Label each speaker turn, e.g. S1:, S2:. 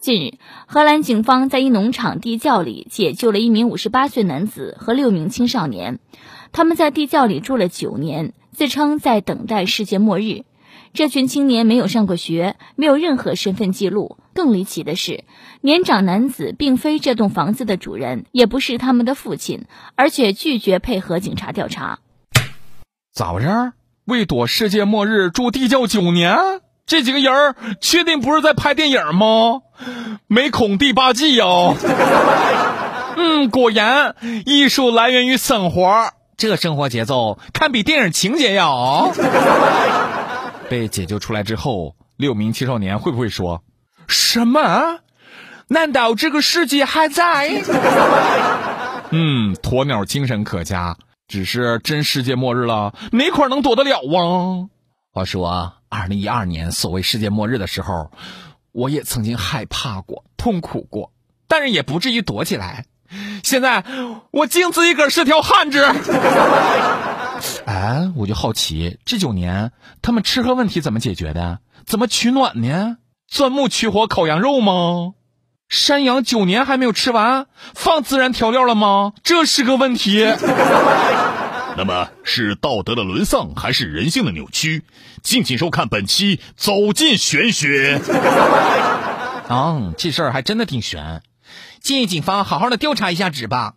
S1: 近日，荷兰警方在一农场地窖里解救了一名五十八岁男子和六名青少年。他们在地窖里住了九年，自称在等待世界末日。这群青年没有上过学，没有任何身份记录。更离奇的是，年长男子并非这栋房子的主人，也不是他们的父亲，而且拒绝配合警察调查。
S2: 咋回事？为躲世界末日住地窖九年？这几个人儿确定不是在拍电影吗？没恐第八季哦。嗯，果然，艺术来源于生活，这生活节奏堪比电影情节呀。被解救出来之后，六名青少年会不会说：“什么？难道这个世界还在？”嗯，鸵鸟精神可嘉。只是真世界末日了，哪块能躲得了啊？话说。二零一二年，所谓世界末日的时候，我也曾经害怕过、痛苦过，但是也不至于躲起来。现在我敬自己个儿是条汉子。哎，我就好奇，这九年他们吃喝问题怎么解决的？怎么取暖呢？钻木取火烤羊肉吗？山羊九年还没有吃完，放孜然调料了吗？这是个问题。
S3: 那么是道德的沦丧，还是人性的扭曲？敬请收看本期《走进玄学》。
S2: 啊，这事儿还真的挺悬，建议警方好好的调查一下纸吧。